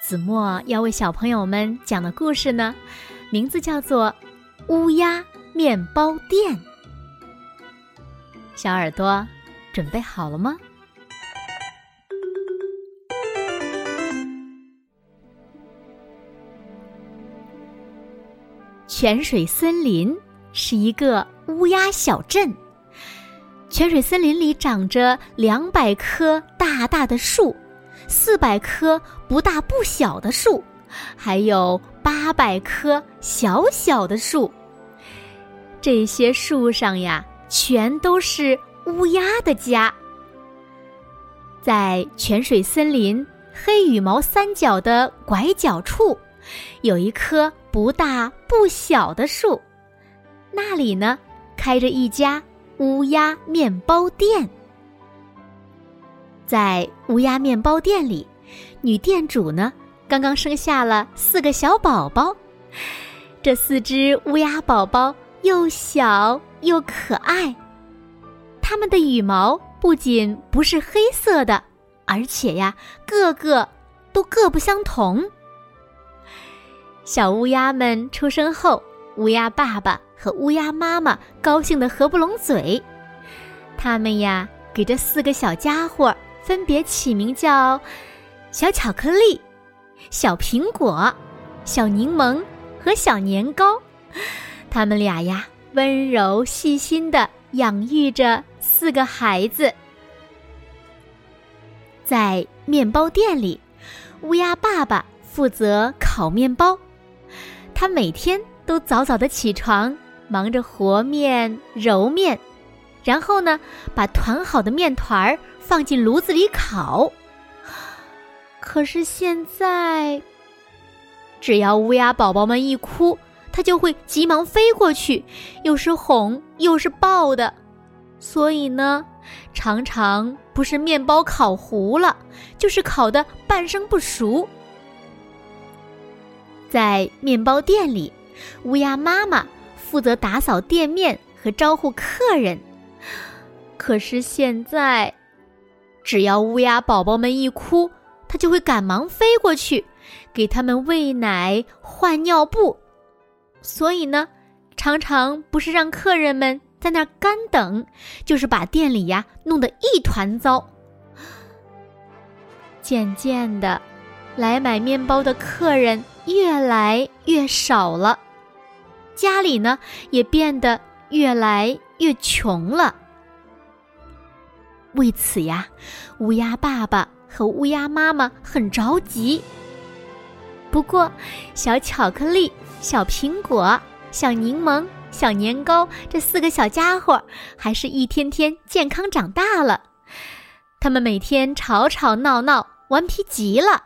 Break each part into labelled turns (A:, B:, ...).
A: 子墨要为小朋友们讲的故事呢，名字叫做《乌鸦面包店》。小耳朵准备好了吗？泉水森林是一个乌鸦小镇。泉水森林里长着两百棵大大的树。四百棵不大不小的树，还有八百棵小小的树。这些树上呀，全都是乌鸦的家。在泉水森林黑羽毛三角的拐角处，有一棵不大不小的树，那里呢，开着一家乌鸦面包店。在乌鸦面包店里，女店主呢刚刚生下了四个小宝宝。这四只乌鸦宝宝又小又可爱，它们的羽毛不仅不是黑色的，而且呀，个个都各不相同。小乌鸦们出生后，乌鸦爸爸和乌鸦妈妈高兴的合不拢嘴，他们呀给这四个小家伙。分别起名叫小巧克力、小苹果、小柠檬和小年糕。他们俩呀，温柔细心的养育着四个孩子。在面包店里，乌鸦爸爸负责烤面包。他每天都早早的起床，忙着和面、揉面，然后呢，把团好的面团儿。放进炉子里烤。可是现在，只要乌鸦宝宝们一哭，它就会急忙飞过去，又是哄又是抱的。所以呢，常常不是面包烤糊了，就是烤的半生不熟。在面包店里，乌鸦妈妈负责打扫店面和招呼客人。可是现在。只要乌鸦宝宝们一哭，它就会赶忙飞过去，给他们喂奶、换尿布。所以呢，常常不是让客人们在那儿干等，就是把店里呀弄得一团糟。渐渐的，来买面包的客人越来越少了，家里呢也变得越来越穷了。为此呀，乌鸦爸爸和乌鸦妈妈很着急。不过，小巧克力、小苹果、小柠檬、小年糕这四个小家伙，还是一天天健康长大了。他们每天吵吵闹闹，顽皮极了，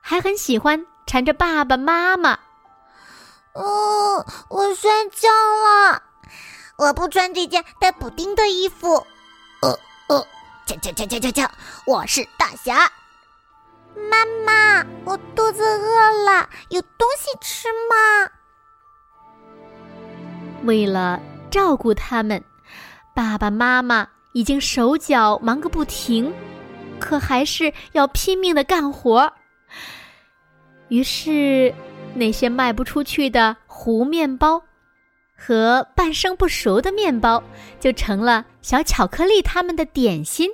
A: 还很喜欢缠着爸爸妈妈。
B: 哦，我睡觉了，我不穿这件带补丁的衣服。呃。叫叫叫叫叫叫！我是大侠。
C: 妈妈，我肚子饿了，有东西吃吗？
A: 为了照顾他们，爸爸妈妈已经手脚忙个不停，可还是要拼命的干活。于是，那些卖不出去的糊面包。和半生不熟的面包就成了小巧克力他们的点心。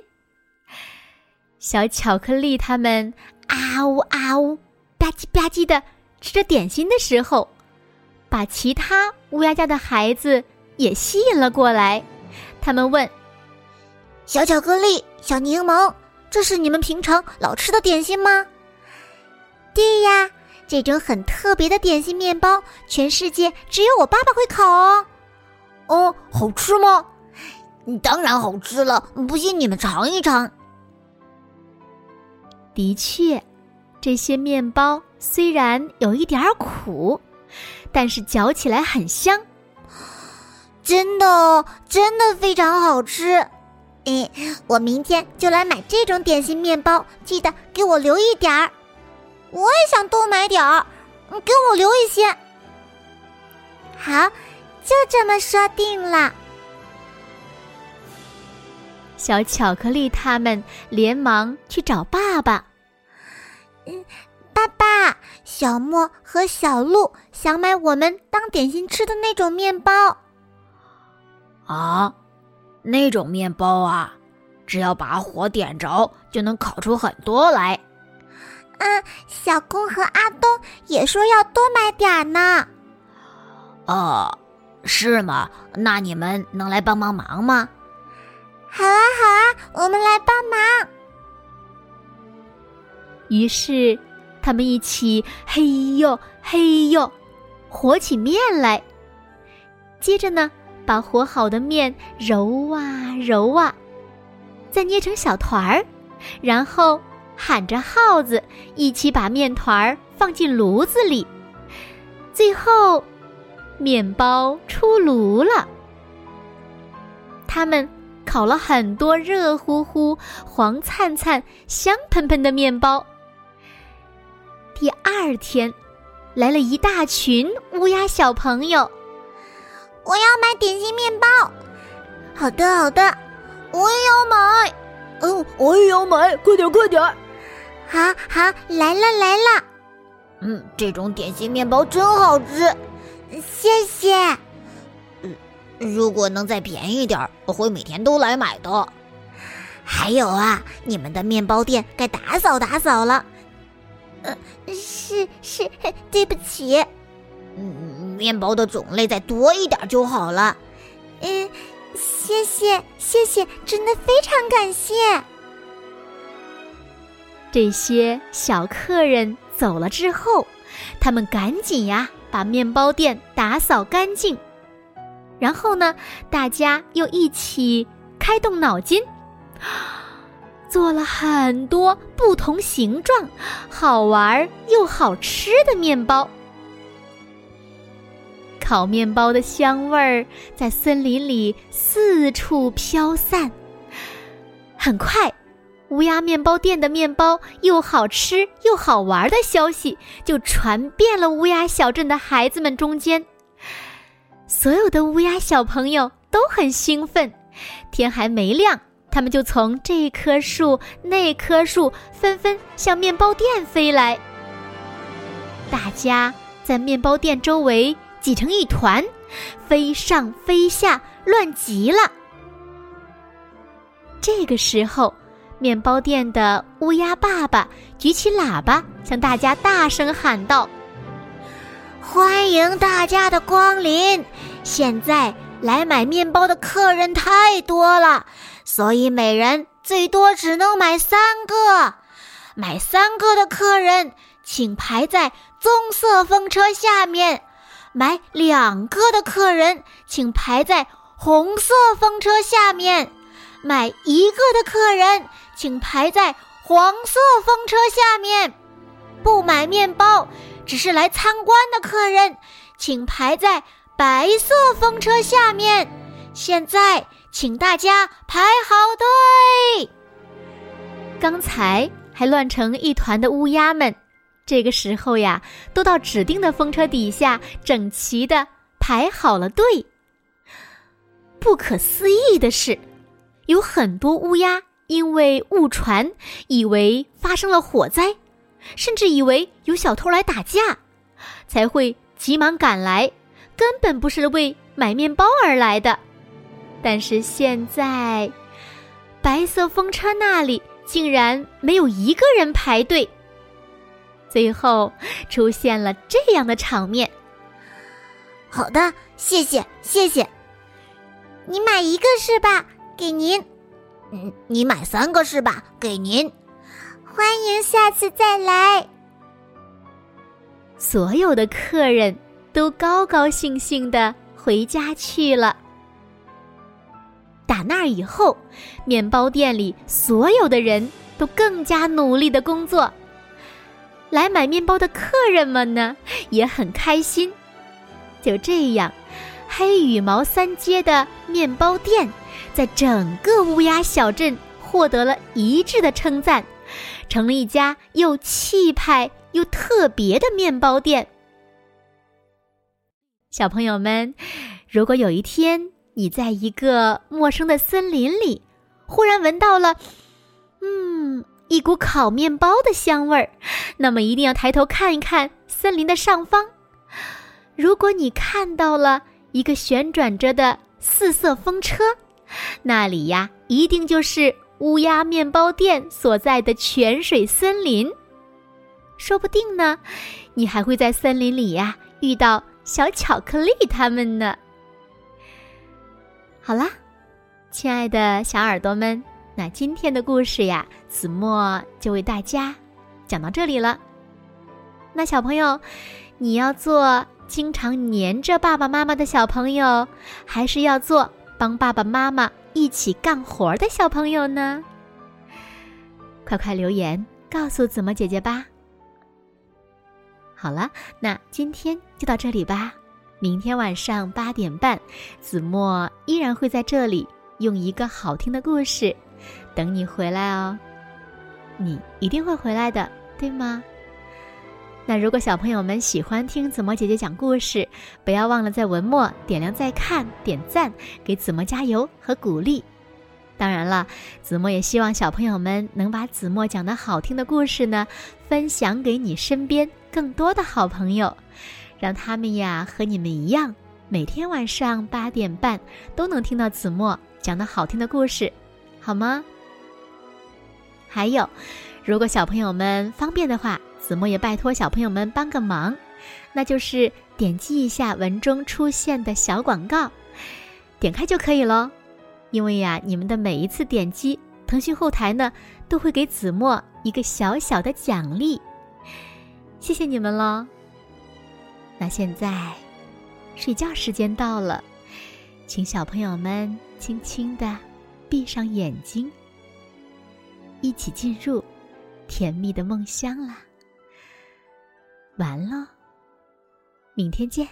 A: 小巧克力他们啊呜啊呜吧唧吧唧的吃着点心的时候，把其他乌鸦家的孩子也吸引了过来。他们问：“
B: 小巧克力、小柠檬，这是你们平常老吃的点心吗？”“
C: 对呀。”这种很特别的点心面包，全世界只有我爸爸会烤哦。
B: 哦，好吃吗？当然好吃了，不信你们尝一尝。
A: 的确，这些面包虽然有一点苦，但是嚼起来很香。
B: 真的哦，真的非常好吃。哎，我明天就来买这种点心面包，记得给我留一点儿。我也想多买点儿，你给我留一些。
C: 好，就这么说定了。
A: 小巧克力他们连忙去找爸爸。
C: 嗯，爸爸，小莫和小鹿想买我们当点心吃的那种面包。
D: 啊，那种面包啊，只要把火点着，就能烤出很多来。
C: 嗯，小公和阿东也说要多买点呢。
D: 哦，是吗？那你们能来帮帮忙吗？
C: 好啊，好啊，我们来帮忙。
A: 于是，他们一起嘿呦嘿呦，和起面来。接着呢，把和好的面揉啊揉啊，再捏成小团儿，然后喊着号子，一起把面团儿放进炉子里。最后，面包出炉了。他们。烤了很多热乎乎、黄灿灿、香喷喷的面包。第二天，来了一大群乌鸦小朋友。
B: 我要买点心面包。
C: 好的，好的，
B: 我也要买。
D: 嗯，我也要买，快点，快点。
C: 好好，来了，来了。
B: 嗯，这种点心面包真好吃，
C: 谢谢。
B: 嗯如果能再便宜点儿，我会每天都来买的。还有啊，你们的面包店该打扫打扫了。
C: 呃，是是，对不起。
B: 嗯，面包的种类再多一点就好了。
C: 嗯，谢谢谢谢，真的非常感谢。
A: 这些小客人走了之后，他们赶紧呀，把面包店打扫干净。然后呢，大家又一起开动脑筋，做了很多不同形状、好玩又好吃的面包。烤面包的香味儿在森林里四处飘散。很快，乌鸦面包店的面包又好吃又好玩的消息就传遍了乌鸦小镇的孩子们中间。所有的乌鸦小朋友都很兴奋，天还没亮，他们就从这棵树、那棵树纷纷向面包店飞来。大家在面包店周围挤成一团，飞上飞下，乱极了。这个时候，面包店的乌鸦爸爸举起喇叭，向大家大声喊道。
B: 欢迎大家的光临！现在来买面包的客人太多了，所以每人最多只能买三个。买三个的客人，请排在棕色风车下面；买两个的客人，请排在红色风车下面；买一个的客人，请排在黄色风车下面。不买面包。只是来参观的客人，请排在白色风车下面。现在，请大家排好队。
A: 刚才还乱成一团的乌鸦们，这个时候呀，都到指定的风车底下，整齐的排好了队。不可思议的是，有很多乌鸦因为误传，以为发生了火灾。甚至以为有小偷来打架，才会急忙赶来，根本不是为买面包而来的。但是现在，白色风车那里竟然没有一个人排队。最后出现了这样的场面。
B: 好的，谢谢谢谢。
C: 你买一个是吧？给您。
B: 嗯，你买三个是吧？给您。
C: 欢迎下次再来。
A: 所有的客人都高高兴兴的回家去了。打那以后，面包店里所有的人都更加努力的工作。来买面包的客人们呢，也很开心。就这样，黑羽毛三街的面包店，在整个乌鸦小镇获得了一致的称赞，成了一家又气派又特别的面包店。小朋友们，如果有一天你在一个陌生的森林里，忽然闻到了，嗯，一股烤面包的香味儿，那么一定要抬头看一看森林的上方。如果你看到了一个旋转着的四色风车，那里呀，一定就是乌鸦面包店所在的泉水森林。说不定呢，你还会在森林里呀遇到小巧克力他们呢。好啦，亲爱的小耳朵们，那今天的故事呀，子墨就为大家讲到这里了。那小朋友，你要做。经常黏着爸爸妈妈的小朋友，还是要做帮爸爸妈妈一起干活的小朋友呢？快快留言告诉子墨姐姐吧。好了，那今天就到这里吧。明天晚上八点半，子墨依然会在这里用一个好听的故事等你回来哦。你一定会回来的，对吗？那如果小朋友们喜欢听子墨姐姐讲故事，不要忘了在文末点亮再看、点赞，给子墨加油和鼓励。当然了，子墨也希望小朋友们能把子墨讲的好听的故事呢，分享给你身边更多的好朋友，让他们呀和你们一样，每天晚上八点半都能听到子墨讲的好听的故事，好吗？还有，如果小朋友们方便的话。子墨也拜托小朋友们帮个忙，那就是点击一下文中出现的小广告，点开就可以喽。因为呀，你们的每一次点击，腾讯后台呢都会给子墨一个小小的奖励，谢谢你们喽。那现在，睡觉时间到了，请小朋友们轻轻的闭上眼睛，一起进入甜蜜的梦乡啦。完了，明天见。